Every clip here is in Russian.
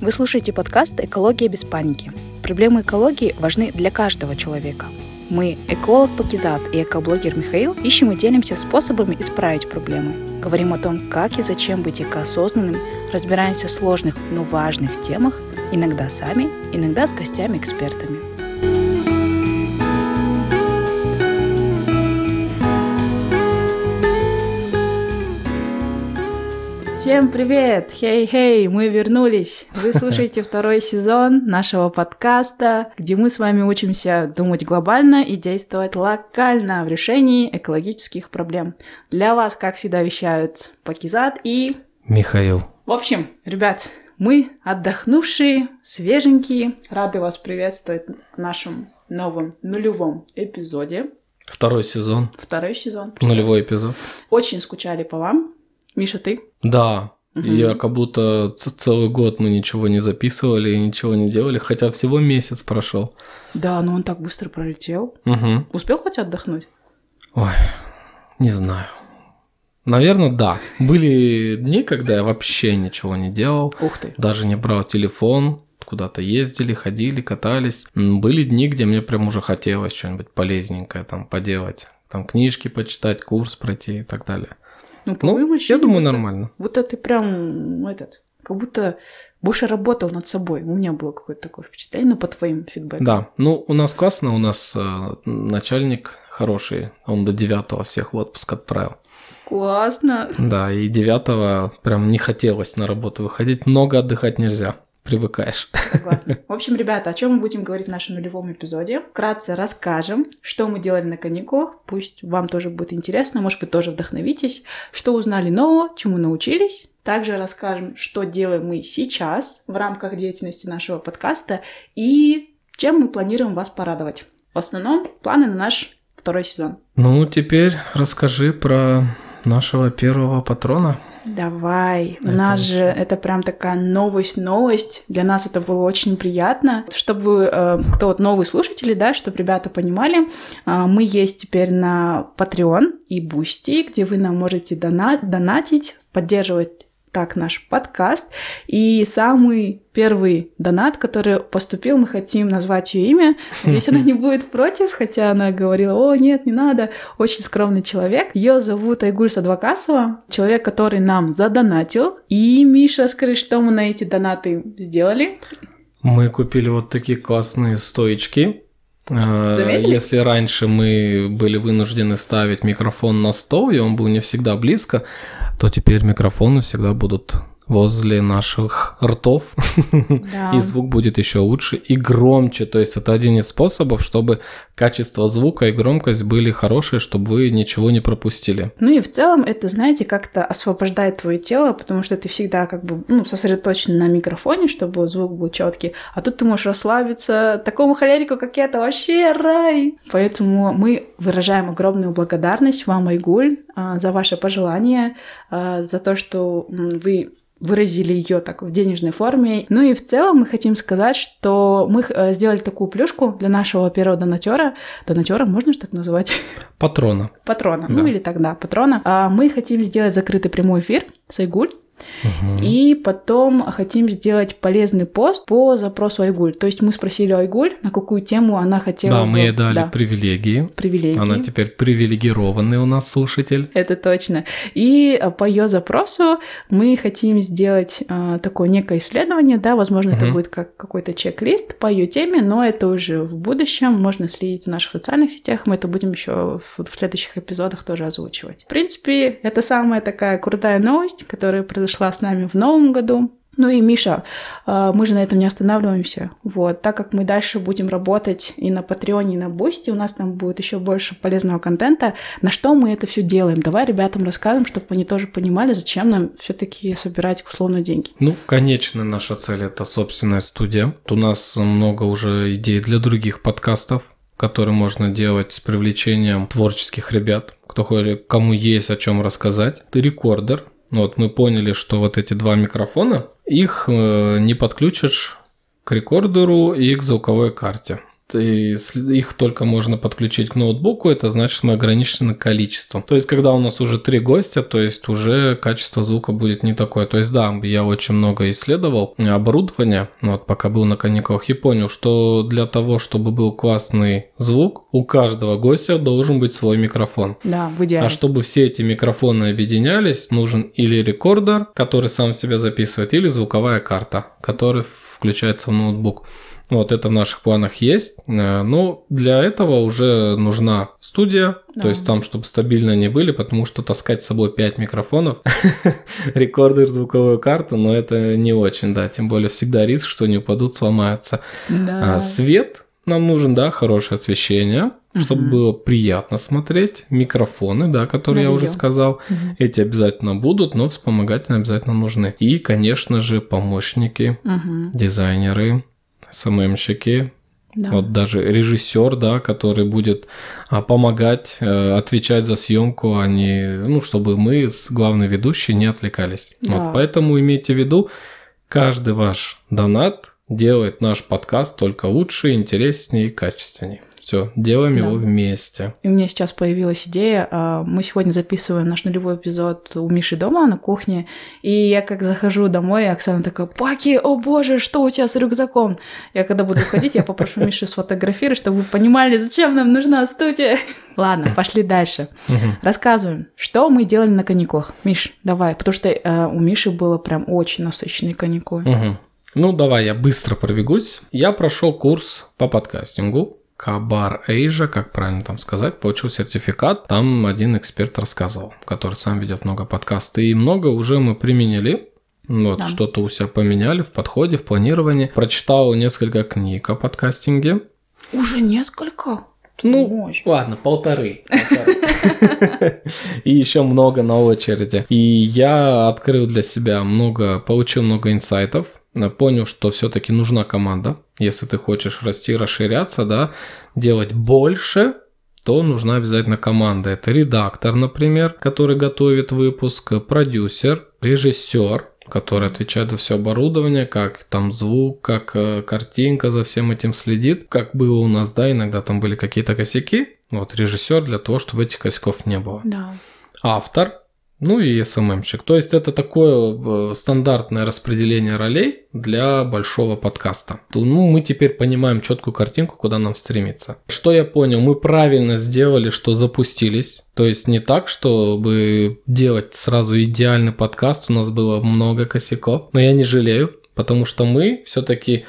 Вы слушаете подкаст «Экология без паники». Проблемы экологии важны для каждого человека. Мы, эколог Пакизат и экоблогер Михаил, ищем и делимся способами исправить проблемы. Говорим о том, как и зачем быть экоосознанным, разбираемся в сложных, но важных темах, иногда сами, иногда с гостями-экспертами. Всем привет! Хей-хей, мы вернулись! Вы слушаете второй сезон нашего подкаста, где мы с вами учимся думать глобально и действовать локально в решении экологических проблем. Для вас, как всегда, вещают Пакизат и... Михаил. В общем, ребят, мы отдохнувшие, свеженькие, рады вас приветствовать в нашем новом нулевом эпизоде. Второй сезон. Второй сезон. Нулевой эпизод. Очень скучали по вам. Миша, ты? Да, Угу. Я как будто целый год мы ничего не записывали и ничего не делали, хотя всего месяц прошел. Да, но он так быстро пролетел. Угу. Успел хоть отдохнуть? Ой, не знаю. Наверное, да. Были дни, когда я вообще ничего не делал. Ух ты. Даже не брал телефон, куда-то ездили, ходили, катались. Были дни, где мне прям уже хотелось что-нибудь полезненькое там поделать. Там книжки почитать, курс пройти и так далее. Ну, по-моему, ну, я думаю, нормально. Будто ты прям этот, как будто больше работал над собой. У меня было какое-то такое впечатление, ну, по твоим фидбэкам. Да, ну, у нас классно, у нас э, начальник хороший, он до девятого всех в отпуск отправил. Классно. Да, и девятого прям не хотелось на работу выходить, много отдыхать нельзя привыкаешь. Согласна. В общем, ребята, о чем мы будем говорить в нашем нулевом эпизоде? Вкратце расскажем, что мы делали на каникулах. Пусть вам тоже будет интересно, может, вы тоже вдохновитесь, что узнали нового, чему научились. Также расскажем, что делаем мы сейчас в рамках деятельности нашего подкаста и чем мы планируем вас порадовать. В основном планы на наш второй сезон. Ну, теперь расскажи про нашего первого патрона. Давай. Это У нас же это прям такая новость-новость. Для нас это было очень приятно. Чтобы э, кто вот новые слушатели, да, чтобы ребята понимали, э, мы есть теперь на Patreon и Boosty, где вы нам можете донат, донатить, поддерживать так наш подкаст. И самый первый донат, который поступил, мы хотим назвать ее имя. Надеюсь, она не будет против, хотя она говорила, о, нет, не надо. Очень скромный человек. Ее зовут Айгуль Садвакасова, человек, который нам задонатил. И, Миша, скажи, что мы на эти донаты сделали? Мы купили вот такие классные стоечки. А, Заметили? Если раньше мы были вынуждены ставить микрофон на стол, и он был не всегда близко, то теперь микрофоны всегда будут возле наших ртов, да. и звук будет еще лучше и громче. То есть это один из способов, чтобы качество звука и громкость были хорошие, чтобы вы ничего не пропустили. Ну и в целом это, знаете, как-то освобождает твое тело, потому что ты всегда как бы ну, сосредоточен на микрофоне, чтобы звук был четкий, а тут ты можешь расслабиться. Такому холерику, как я, это вообще рай. Поэтому мы выражаем огромную благодарность вам, Айгуль, а, за ваше пожелание, а, за то, что вы выразили ее так в денежной форме. Ну и в целом мы хотим сказать, что мы э, сделали такую плюшку для нашего первого донатера. Донатера можно же так называть? Патрона. Патрона. Да. Ну или тогда патрона. А мы хотим сделать закрытый прямой эфир с Айгуль. Угу. И потом хотим сделать полезный пост по запросу Айгуль. То есть мы спросили Айгуль, на какую тему она хотела. Да, бы... мы ей дали да. привилегии. Привилегии. Она теперь привилегированный у нас слушатель. Это точно. И а, по ее запросу мы хотим сделать а, такое некое исследование, да, возможно, угу. это будет как какой-то чек-лист по ее теме, но это уже в будущем. Можно следить в наших социальных сетях, мы это будем еще в, в следующих эпизодах тоже озвучивать. В принципе, это самая такая крутая новость, которая произошла произошла с нами в новом году. Ну и Миша, а, мы же на этом не останавливаемся. Вот, так как мы дальше будем работать и на Патреоне, и на Бусти, у нас там будет еще больше полезного контента. На что мы это все делаем? Давай ребятам расскажем, чтобы они тоже понимали, зачем нам все-таки собирать условно деньги. Ну, конечно, наша цель это собственная студия. У нас много уже идей для других подкастов которые можно делать с привлечением творческих ребят, кто кому есть о чем рассказать. Ты рекордер, вот мы поняли, что вот эти два микрофона, их э, не подключишь к рекордеру и к звуковой карте. Их только можно подключить к ноутбуку, это значит мы ограничены количеством. То есть, когда у нас уже три гостя, то есть уже качество звука будет не такое. То есть, да, я очень много исследовал оборудование, вот пока был на каникулах, и понял, что для того, чтобы был классный звук, у каждого гостя должен быть свой микрофон. Да, в идеале. А чтобы все эти микрофоны объединялись, нужен или рекордер, который сам себя записывает, или звуковая карта, который включается в ноутбук. Вот это в наших планах есть. Э, но для этого уже нужна студия, да. то есть там, чтобы стабильно они были, потому что таскать с собой 5 микрофонов, рекордер, звуковую карту, но это не очень, да, тем более всегда риск, что они упадут, сломаются. Да. А, свет нам нужен, да, хорошее освещение, угу. чтобы было приятно смотреть. Микрофоны, да, которые я, я уже сказал, угу. эти обязательно будут, но вспомогательные обязательно нужны. И, конечно же, помощники, угу. дизайнеры, СММщики, да. Вот даже режиссер, да, который будет а, помогать, а, отвечать за съемку, а не, ну, чтобы мы с главной ведущей не отвлекались. Да. Вот, поэтому имейте в виду, каждый ваш донат делает наш подкаст только лучше, интереснее и качественнее. Все, делаем да. его вместе. И у меня сейчас появилась идея. А, мы сегодня записываем наш нулевой эпизод у Миши дома на кухне. И я как захожу домой, Оксана такая, Паки, о боже, что у тебя с рюкзаком? Я когда буду ходить, я попрошу Мишу сфотографировать, чтобы вы понимали, зачем нам нужна студия. Ладно, пошли дальше. Рассказываем, что мы делали на каникулах. Миш, давай, потому что э, у Миши было прям очень насыщенные каникулы. Ну, давай я быстро пробегусь. Я прошел курс по подкастингу. Кабар Эйжа, как правильно там сказать, получил сертификат. Там один эксперт рассказывал, который сам ведет много подкастов. И много уже мы применили. Вот, да. что-то у себя поменяли в подходе, в планировании. Прочитал несколько книг о подкастинге. Уже несколько? Ну, Мощь. ладно, полторы. И еще много на очереди. И я открыл для себя много, получил много инсайтов понял, что все-таки нужна команда. Если ты хочешь расти, расширяться, да, делать больше, то нужна обязательно команда. Это редактор, например, который готовит выпуск, продюсер, режиссер, который отвечает за все оборудование, как там звук, как э, картинка за всем этим следит. Как было у нас, да, иногда там были какие-то косяки. Вот режиссер для того, чтобы этих косяков не было. Да. Автор, ну и СММщик. То есть это такое э, стандартное распределение ролей для большого подкаста. Ну, мы теперь понимаем четкую картинку, куда нам стремиться. Что я понял? Мы правильно сделали, что запустились. То есть не так, чтобы делать сразу идеальный подкаст. У нас было много косяков. Но я не жалею, потому что мы все-таки...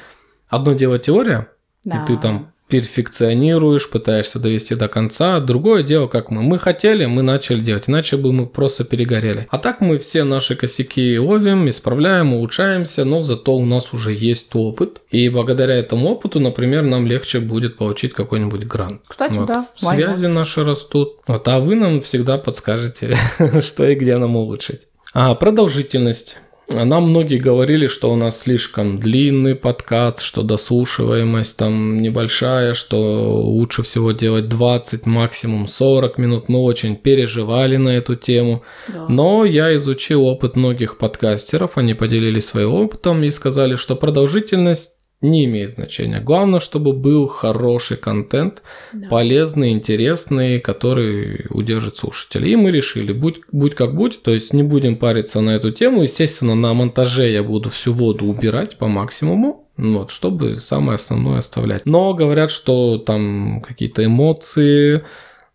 Одно дело теория, да. и ты там перфекционируешь, пытаешься довести до конца. Другое дело, как мы. Мы хотели, мы начали делать, иначе бы мы просто перегорели. А так мы все наши косяки ловим, исправляем, улучшаемся, но зато у нас уже есть опыт. И благодаря этому опыту, например, нам легче будет получить какой-нибудь грант. Кстати, вот. да. Связи наши растут. Вот, а вы нам всегда подскажете, что и где нам улучшить. А продолжительность. Нам многие говорили, что у нас слишком длинный подкаст, что дослушиваемость там небольшая, что лучше всего делать 20, максимум 40 минут. Мы очень переживали на эту тему. Да. Но я изучил опыт многих подкастеров, они поделились своим опытом и сказали, что продолжительность не имеет значения. Главное, чтобы был хороший контент, да. полезный, интересный, который удержит слушателей. И мы решили, будь, будь как будь, то есть не будем париться на эту тему. Естественно, на монтаже я буду всю воду убирать по максимуму, вот, чтобы самое основное оставлять. Но говорят, что там какие-то эмоции,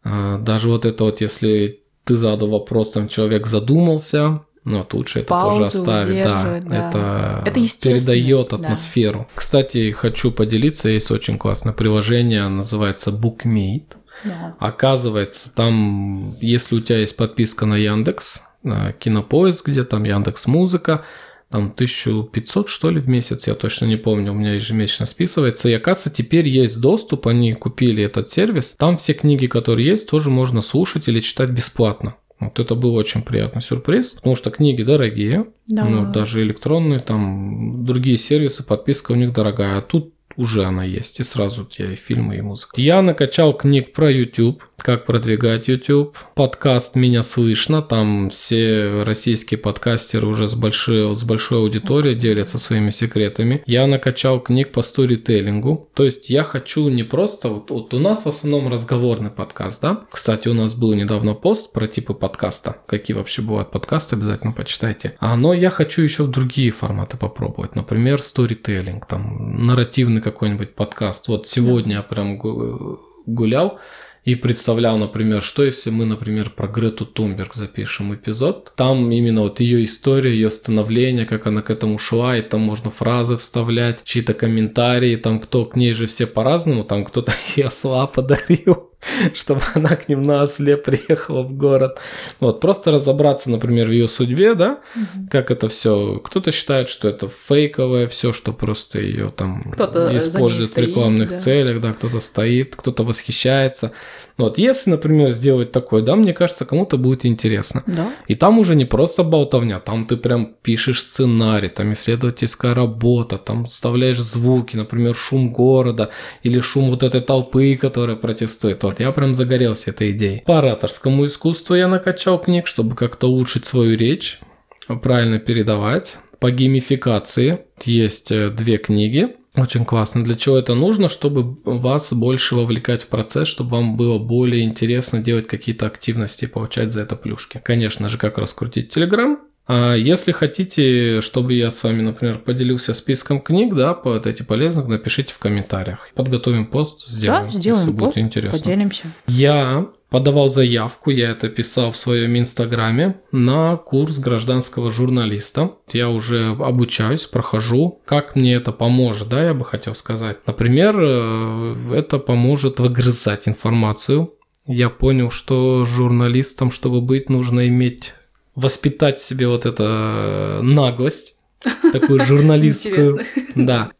а, даже вот это вот, если ты задал вопрос, там человек задумался, но вот лучше это тоже оставить, да, да. Это, это передает атмосферу. Да. Кстати, хочу поделиться, есть очень классное приложение, называется BookMate. Да. Оказывается, там, если у тебя есть подписка на Яндекс, Кинопоиск, где там Яндекс Музыка, там 1500 что ли в месяц, я точно не помню, у меня ежемесячно списывается. И оказывается, теперь есть доступ, они купили этот сервис. Там все книги, которые есть, тоже можно слушать или читать бесплатно. Вот это был очень приятный сюрприз, потому что книги дорогие, да. ну, даже электронные, там другие сервисы, подписка у них дорогая. А тут уже она есть, и сразу у тебя и фильмы, и музыка. Я накачал книг про YouTube, как продвигать YouTube. Подкаст «Меня слышно», там все российские подкастеры уже с большой, с большой аудиторией делятся своими секретами. Я накачал книг по сторителлингу, то есть я хочу не просто, вот, вот у нас в основном разговорный подкаст, да? Кстати, у нас был недавно пост про типы подкаста, какие вообще бывают подкасты, обязательно почитайте. А, но я хочу еще в другие форматы попробовать, например, сторителлинг, там, нарративный какой-нибудь подкаст. Вот сегодня я прям гулял, и представлял, например, что если мы, например, про Грету Тумберг запишем эпизод, там именно вот ее история, ее становление, как она к этому шла, и там можно фразы вставлять, чьи-то комментарии, там кто к ней же все по-разному, там кто-то ей осла подарил, чтобы она к ним на осле приехала в город. Вот, просто разобраться, например, в ее судьбе, да, угу. как это все. Кто-то считает, что это фейковое все, что просто ее там используют в рекламных стоит, да. целях, да, кто-то стоит, кто-то восхищается. Вот, если, например, сделать такое, да, мне кажется, кому-то будет интересно. Да. И там уже не просто болтовня, там ты прям пишешь сценарий, там исследовательская работа, там вставляешь звуки, например, шум города или шум вот этой толпы, которая протестует. Вот, я прям загорелся этой идеей. По ораторскому искусству я накачал книг, чтобы как-то улучшить свою речь, правильно передавать. По геймификации есть э, две книги. Очень классно. Для чего это нужно? Чтобы вас больше вовлекать в процесс, чтобы вам было более интересно делать какие-то активности и получать за это плюшки. Конечно же, как раскрутить Telegram. А если хотите, чтобы я с вами, например, поделился списком книг, да, по вот эти полезных, напишите в комментариях. Подготовим пост, сделаем. Да, сделаем если пост, будет интересно. поделимся. Я подавал заявку, я это писал в своем инстаграме, на курс гражданского журналиста. Я уже обучаюсь, прохожу. Как мне это поможет, да, я бы хотел сказать. Например, э, это поможет выгрызать информацию. Я понял, что журналистам, чтобы быть, нужно иметь воспитать в себе вот эту э, наглость, такую журналистскую. Да.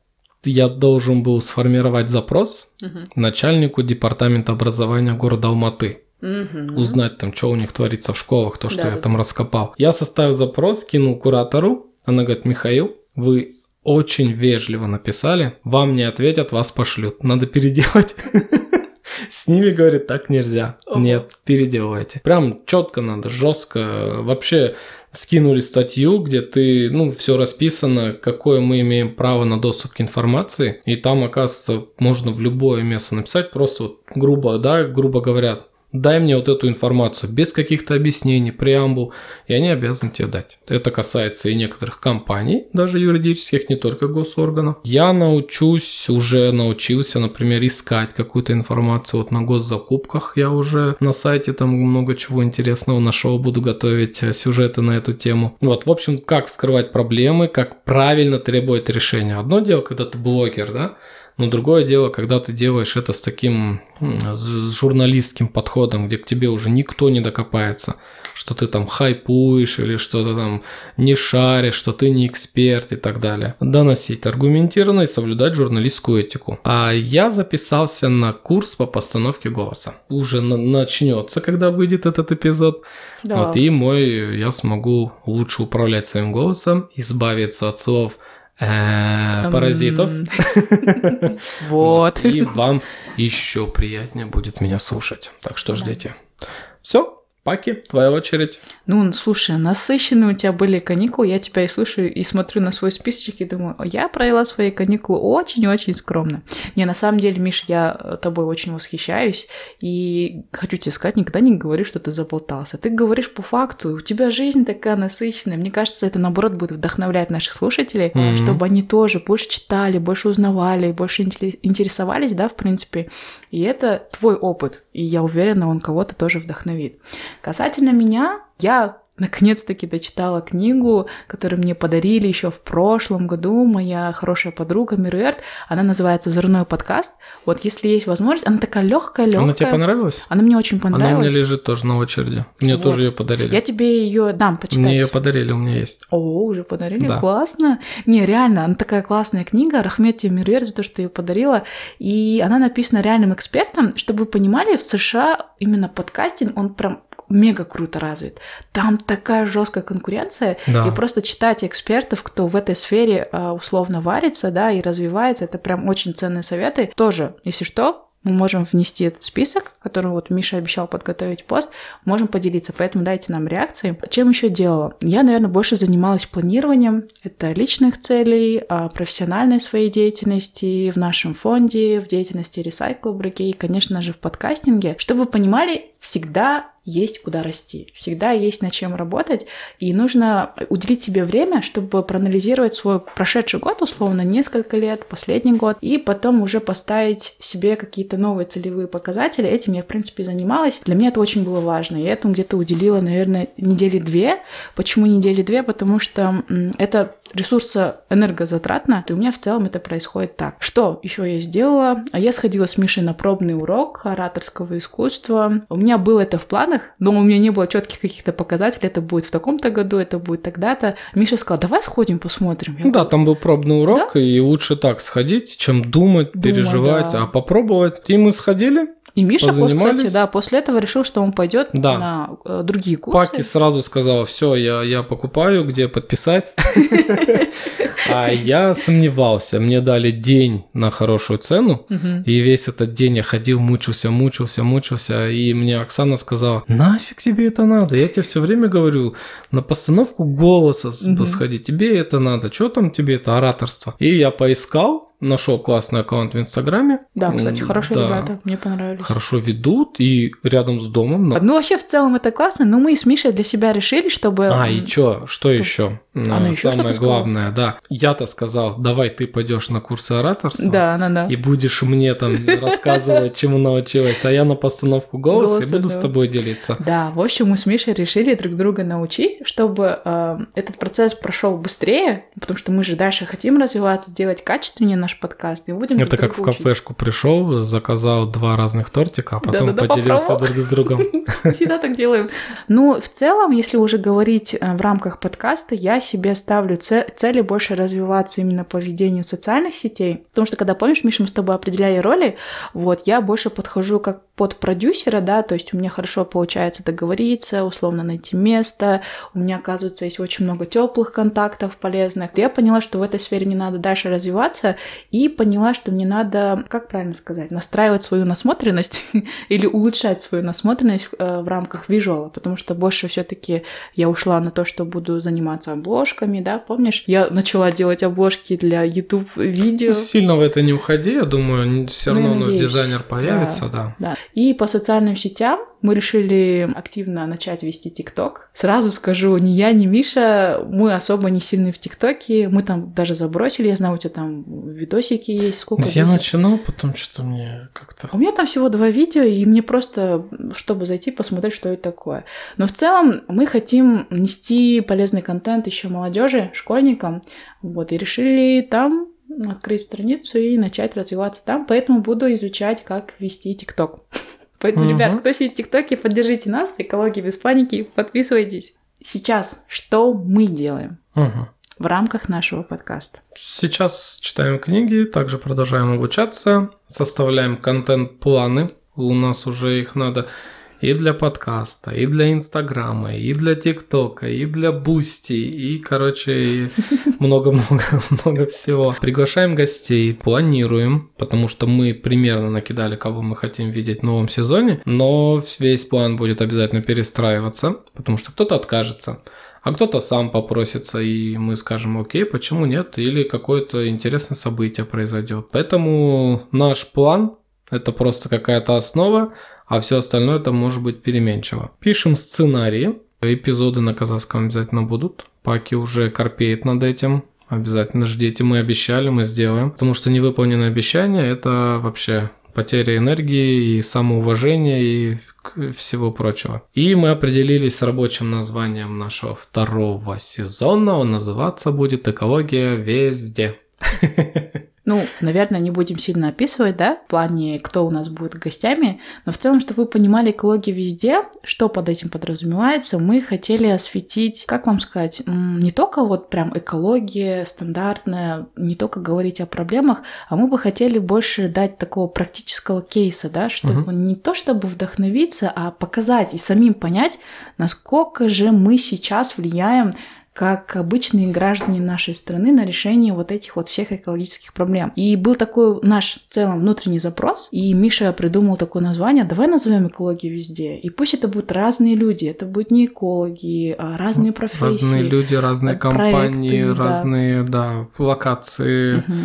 Я должен был сформировать запрос начальнику департамента образования города Алматы. Узнать там, что у них творится в школах, то, что я там раскопал. Я составил запрос, кинул куратору. Она говорит, Михаил, вы очень вежливо написали, вам не ответят, вас пошлют. Надо переделать. С ними, говорит, так нельзя. Нет, переделывайте. Прям четко надо, жестко. Вообще скинули статью, где ты, ну, все расписано, какое мы имеем право на доступ к информации. И там, оказывается, можно в любое место написать, просто вот грубо, да, грубо говоря, дай мне вот эту информацию без каких-то объяснений, преамбул, и они обязаны тебе дать. Это касается и некоторых компаний, даже юридических, не только госорганов. Я научусь, уже научился, например, искать какую-то информацию вот на госзакупках. Я уже на сайте там много чего интересного нашел, буду готовить э, сюжеты на эту тему. Вот, в общем, как вскрывать проблемы, как правильно требовать решения. Одно дело, когда ты блогер, да, но другое дело, когда ты делаешь это с таким с журналистским подходом, где к тебе уже никто не докопается, что ты там хайпуешь или что-то там не шаришь, что ты не эксперт и так далее. Доносить аргументированно и соблюдать журналистскую этику. А я записался на курс по постановке голоса. Уже на- начнется, когда выйдет этот эпизод. Да. Вот, и мой, я смогу лучше управлять своим голосом, избавиться от слов паразитов. Вот. И вам еще приятнее будет меня слушать. Так что ждите. Все, Паки, твоя очередь. Ну, слушай, насыщенные у тебя были каникулы, я тебя и слушаю, и смотрю на свой списочек и думаю, я провела свои каникулы очень-очень скромно. Не, на самом деле, Миш, я тобой очень восхищаюсь, и хочу тебе сказать, никогда не говори, что ты заболтался. Ты говоришь по факту, у тебя жизнь такая насыщенная. Мне кажется, это, наоборот, будет вдохновлять наших слушателей, mm-hmm. чтобы они тоже больше читали, больше узнавали, больше интересовались, да, в принципе. И это твой опыт, и я уверена, он кого-то тоже вдохновит. Касательно меня, я наконец-таки дочитала книгу, которую мне подарили еще в прошлом году моя хорошая подруга Мируэрт. Она называется «Взрывной подкаст». Вот если есть возможность, она такая легкая, легкая. Она тебе понравилась? Она мне очень понравилась. Она у меня лежит тоже на очереди. Мне вот. тоже ее подарили. Я тебе ее дам почитать. Мне ее подарили, у меня есть. О, уже подарили? Да. Классно. Не, реально, она такая классная книга. Рахмет Мируэрт за то, что ее подарила. И она написана реальным экспертом, чтобы вы понимали, в США именно подкастинг, он прям мега круто развит. Там такая жесткая конкуренция, да. и просто читать экспертов, кто в этой сфере а, условно варится, да, и развивается, это прям очень ценные советы. Тоже, если что, мы можем внести этот список, который вот Миша обещал подготовить пост, можем поделиться, поэтому дайте нам реакции. Чем еще делала? Я, наверное, больше занималась планированием, это личных целей, а, профессиональной своей деятельности в нашем фонде, в деятельности Recycle и, конечно же, в подкастинге. Чтобы вы понимали, всегда есть куда расти, всегда есть над чем работать, и нужно уделить себе время, чтобы проанализировать свой прошедший год, условно, несколько лет, последний год, и потом уже поставить себе какие-то новые целевые показатели. Этим я, в принципе, занималась. Для меня это очень было важно. Я этому где-то уделила, наверное, недели две. Почему недели две? Потому что это ресурса энергозатратно, и у меня в целом это происходит так. Что еще я сделала? Я сходила с Мишей на пробный урок ораторского искусства. У меня было это в планах, но у меня не было четких каких-то показателей. Это будет в таком-то году, это будет тогда-то. Миша сказал, давай сходим, посмотрим. Я да, говорю, там был пробный урок, да? и лучше так сходить, чем думать, думать переживать, да. а попробовать. И мы сходили, и Миша, кстати, да, после этого решил, что он пойдет да. на э, другие курсы. Паки сразу сказала, все, я, я покупаю, где подписать. А я сомневался. Мне дали день на хорошую цену, и весь этот день я ходил, мучился, мучился, мучился. И мне Оксана сказала, нафиг тебе это надо? Я тебе все время говорю, на постановку голоса сходи, тебе это надо. Что там тебе это ораторство? И я поискал, нашел классный аккаунт в Инстаграме. Да, кстати, хорошие да, ребята, мне понравились. Хорошо ведут и рядом с домом. Но... Ну, вообще, в целом это классно, но мы с Мишей для себя решили, чтобы... А, и чё? Что, что? еще? Она еще Самое главное, да. Я-то сказал, давай ты пойдешь на курсы ораторства. Да, да, да. И будешь мне там рассказывать, чему научилась, а я на постановку голоса и буду с тобой делиться. Да, в общем, мы с Мишей решили друг друга научить, чтобы э, этот процесс прошел быстрее, потому что мы же дальше хотим развиваться, делать качественнее наш подкаст. И будем Это как в кафешку пришел, заказал два разных тортика, а потом Да-да-да, поделился попробовал. друг с другом. Всегда так делаем. Ну, в целом, если уже говорить э, в рамках подкаста, я себе ставлю цели больше развиваться именно по ведению социальных сетей. Потому что, когда, помнишь, Миша, мы с тобой определяли роли, вот, я больше подхожу как под продюсера, да, то есть у меня хорошо получается договориться, условно найти место, у меня, оказывается, есть очень много теплых контактов полезных. Я поняла, что в этой сфере мне надо дальше развиваться, и поняла, что мне надо, как правильно сказать, настраивать свою насмотренность или улучшать свою насмотренность э, в рамках визуала, потому что больше все-таки я ушла на то, что буду заниматься обложками, да, помнишь? Я начала делать обложки для YouTube видео. Сильно в это не уходи, я думаю, все равно ну, у нас дизайнер появится, да. да. да. И по социальным сетям мы решили активно начать вести ТикТок. Сразу скажу, ни я, ни Миша, мы особо не сильны в ТикТоке. Мы там даже забросили, я знаю, у тебя там видосики есть. Сколько я весит? начинал, потом что-то мне как-то... У меня там всего два видео, и мне просто, чтобы зайти, посмотреть, что это такое. Но в целом мы хотим нести полезный контент еще молодежи, школьникам. Вот, и решили там открыть страницу и начать развиваться там, поэтому буду изучать, как вести ТикТок. Поэтому, угу. ребят, кто сидит в ТикТоке, поддержите нас, экология без паники, подписывайтесь. Сейчас что мы делаем угу. в рамках нашего подкаста? Сейчас читаем книги, также продолжаем обучаться, составляем контент-планы. У нас уже их надо и для подкаста, и для Инстаграма, и для ТикТока, и для Бусти, и, короче, много-много-много всего. Приглашаем гостей, планируем, потому что мы примерно накидали, кого мы хотим видеть в новом сезоне, но весь план будет обязательно перестраиваться, потому что кто-то откажется а кто-то сам попросится, и мы скажем, окей, почему нет, или какое-то интересное событие произойдет. Поэтому наш план – это просто какая-то основа, а все остальное это может быть переменчиво. Пишем сценарии, эпизоды на казахском обязательно будут. Паки уже корпеет над этим, Обязательно ждите, мы обещали, мы сделаем. Потому что невыполненное обещание – это вообще потеря энергии и самоуважения и всего прочего. И мы определились с рабочим названием нашего второго сезона. Он называться будет «Экология везде». Ну, наверное, не будем сильно описывать, да, в плане, кто у нас будет гостями, но в целом, чтобы вы понимали экологию везде, что под этим подразумевается, мы хотели осветить, как вам сказать, не только вот прям экология стандартная, не только говорить о проблемах, а мы бы хотели больше дать такого практического кейса, да, чтобы угу. не то чтобы вдохновиться, а показать и самим понять, насколько же мы сейчас влияем как обычные граждане нашей страны на решение вот этих вот всех экологических проблем. И был такой наш в целом внутренний запрос, и Миша придумал такое название, давай назовем экологию везде. И пусть это будут разные люди, это будут не экологи, а разные профессии. Разные люди, разные э, компании, проекты, разные, да, да локации. Угу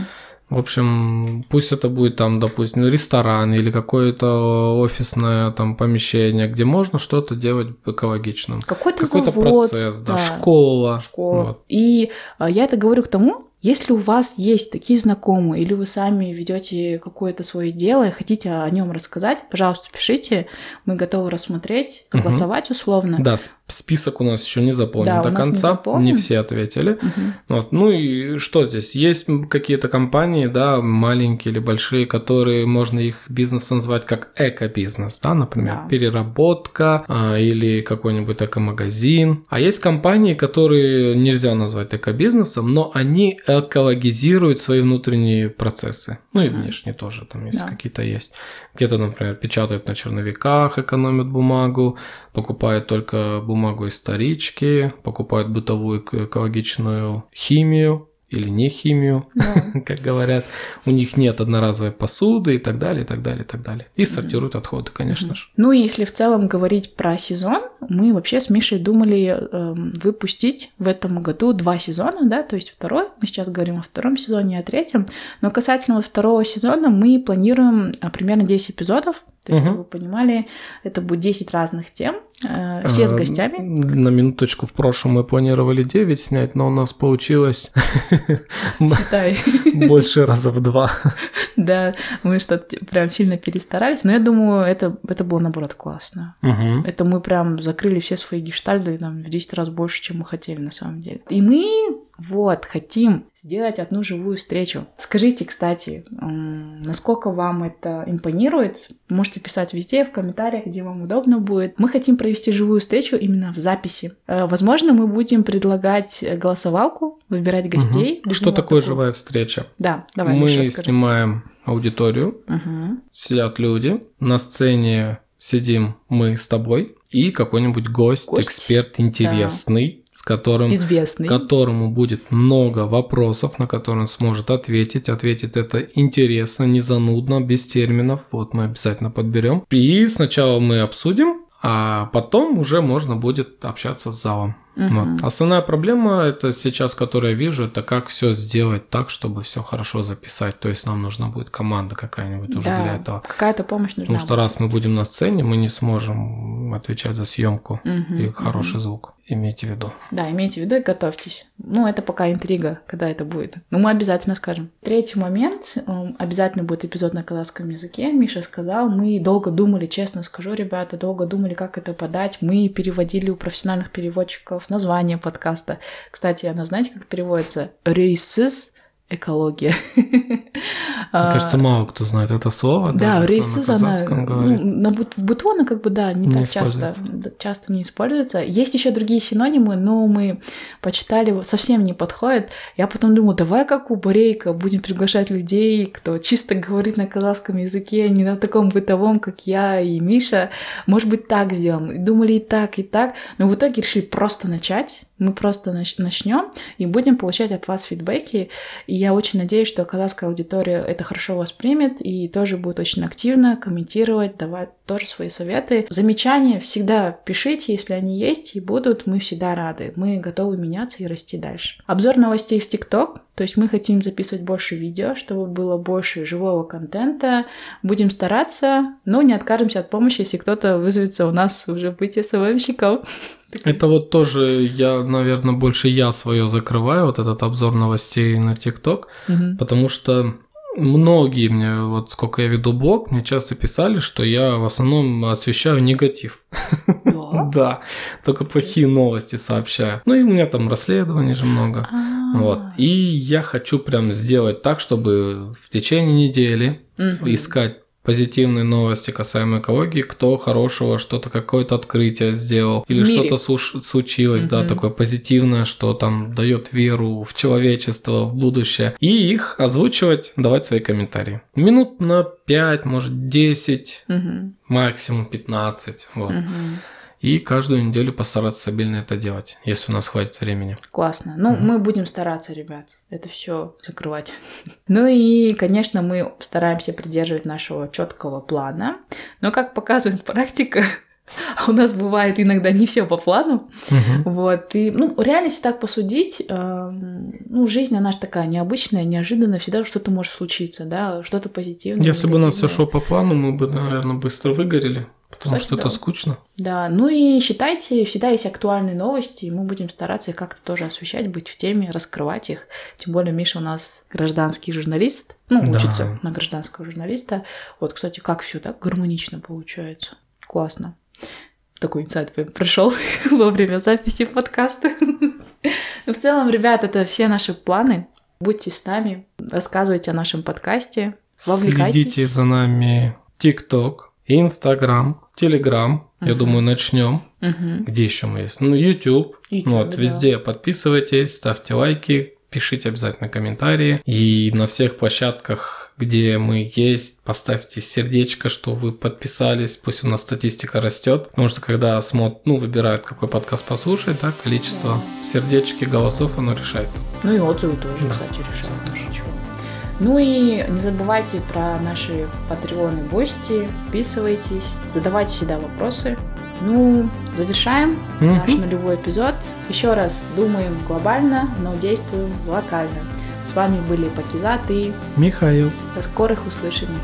в общем, пусть это будет там, допустим, ресторан или какое-то офисное там помещение, где можно что-то делать экологичным. Какой-то, Какой-то завод, процесс, да, да школа. Школа. Вот. И а, я это говорю к тому, если у вас есть такие знакомые, или вы сами ведете какое-то свое дело и хотите о нем рассказать, пожалуйста, пишите. Мы готовы рассмотреть, голосовать угу. условно. Да, список у нас еще не заполнен да, до конца. Не, не все ответили. Угу. Вот. Ну и что здесь? Есть какие-то компании, да, маленькие или большие, которые можно их бизнес назвать как эко-бизнес, да, например, да. переработка а, или какой-нибудь эко-магазин. А есть компании, которые нельзя назвать эко-бизнесом, но они экологизирует свои внутренние процессы. Ну и внешние тоже, там если да. какие-то есть. Где-то, например, печатают на черновиках, экономят бумагу, покупают только бумагу из старички, покупают бытовую экологичную химию, или не химию, да. как говорят. У них нет одноразовой посуды и так далее, и так далее, и так далее. И сортируют отходы, конечно же. Ну, если в целом говорить про сезон, мы вообще с Мишей думали э, выпустить в этом году два сезона, да, то есть второй, мы сейчас говорим о втором сезоне и о третьем, но касательно второго сезона мы планируем а, примерно 10 эпизодов, то есть, угу. чтобы вы понимали, это будет 10 разных тем, э, все с гостями. На минуточку, в прошлом мы планировали 9 снять, но у нас получилось больше раза в два. Да, мы что-то прям сильно перестарались, но я думаю, это, это было, наоборот, классно. Это мы прям закрыли все свои гештальды там, в 10 раз больше, чем мы хотели на самом деле. И мы вот, хотим сделать одну живую встречу. Скажите, кстати, насколько вам это импонирует? Можете писать везде, в комментариях, где вам удобно будет. Мы хотим провести живую встречу именно в записи. Э, возможно, мы будем предлагать голосовалку, выбирать гостей. Угу. Что такое такую... живая встреча? Да, давай. Мы снимаем аудиторию, угу. сидят люди, на сцене сидим мы с тобой и какой-нибудь гость, гость? эксперт интересный. Да с которым, Известный. которому будет много вопросов, на которые он сможет ответить. Ответить это интересно, не занудно, без терминов. Вот мы обязательно подберем. И сначала мы обсудим, а потом уже можно будет общаться с залом. Угу. Вот. Основная проблема это сейчас, которую я вижу, это как все сделать так, чтобы все хорошо записать. То есть нам нужна будет команда какая-нибудь уже да, для этого. Какая-то помощь нужна. Потому что раз мы будем на сцене, мы не сможем отвечать за съемку угу, и хороший угу. звук. Имейте в виду. Да, имейте в виду и готовьтесь. Ну, это пока интрига, когда это будет. Но мы обязательно скажем. Третий момент. Эм, обязательно будет эпизод на казахском языке. Миша сказал, мы долго думали, честно скажу, ребята, долго думали, как это подать. Мы переводили у профессиональных переводчиков название подкаста. Кстати, она знаете, как переводится? Рейсис экология. Мне кажется, мало кто знает это слово. Да, рейсиз, она ну, на быту она как бы, да, не, не так часто, часто не используется. Есть еще другие синонимы, но мы почитали, совсем не подходит. Я потом думаю, давай как у Борейка будем приглашать людей, кто чисто говорит на казахском языке, не на таком бытовом, как я и Миша. Может быть, так сделаем. Думали и так, и так. Но в итоге решили просто начать мы просто начнем и будем получать от вас фидбэки. И я очень надеюсь, что казахская аудитория это хорошо воспримет и тоже будет очень активно комментировать, давать тоже свои советы. Замечания всегда пишите, если они есть и будут, мы всегда рады. Мы готовы меняться и расти дальше. Обзор новостей в ТикТок. То есть мы хотим записывать больше видео, чтобы было больше живого контента. Будем стараться, но не откажемся от помощи, если кто-то вызовется у нас уже быть СММщиком. Это вот тоже я, наверное, больше я свое закрываю, вот этот обзор новостей на ТикТок, угу. потому что многие мне, вот сколько я веду блог, мне часто писали, что я в основном освещаю негатив. Да? да, только плохие новости сообщаю. Ну и у меня там расследований же много. А. Вот. И я хочу прям сделать так, чтобы в течение недели искать позитивные новости касаемо экологии, кто хорошего, что-то какое-то открытие сделал, или что-то случилось, mm-hmm. да, такое позитивное, что там дает веру в человечество, в будущее, и их озвучивать, давать свои комментарии. Минут на 5, может 10, mm-hmm. максимум 15, вот. Mm-hmm и каждую неделю постараться стабильно это делать, если у нас хватит времени. Классно. Ну, mm-hmm. мы будем стараться, ребят, это все закрывать. ну и, конечно, мы стараемся придерживать нашего четкого плана. Но, как показывает практика, у нас бывает иногда не все по плану. Угу. Вот. И, ну, реально, если так посудить, э, ну, жизнь, она же такая необычная, неожиданная, всегда что-то может случиться, да, что-то позитивное. Если бы у нас все шло по плану, мы бы, наверное, быстро выгорели. Потому что это скучно. Да, ну и считайте, всегда есть актуальные новости, и мы будем стараться их как-то тоже освещать, быть в теме, раскрывать их. Тем более Миша у нас гражданский журналист, ну, учится да. на гражданского журналиста. Вот, кстати, как все так гармонично получается. Классно. Такой инсайт пришел во время записи подкаста. Ну, в целом, ребят, это все наши планы. Будьте с нами, рассказывайте о нашем подкасте, вовлекайтесь. Следите за нами ТикТок, Инстаграм, Телеграм. Uh-huh. Я думаю, начнем. Uh-huh. Где еще мы есть? Ну, YouTube. YouTube вот, да. везде подписывайтесь, ставьте лайки, пишите обязательно комментарии. И на всех площадках, где мы есть, поставьте сердечко, что вы подписались. Пусть у нас статистика растет. Потому что когда смотрят, ну, выбирают, какой подкаст послушать, да, количество да. сердечки, голосов оно решает. Ну и отзывы тоже, да, кстати, решают. Тоже. Ну и не забывайте про наши патреоны гости, подписывайтесь, задавайте всегда вопросы. Ну, завершаем mm-hmm. наш нулевой эпизод. Еще раз думаем глобально, но действуем локально. С вами были Пакизат и Михаил. До скорых услышаний.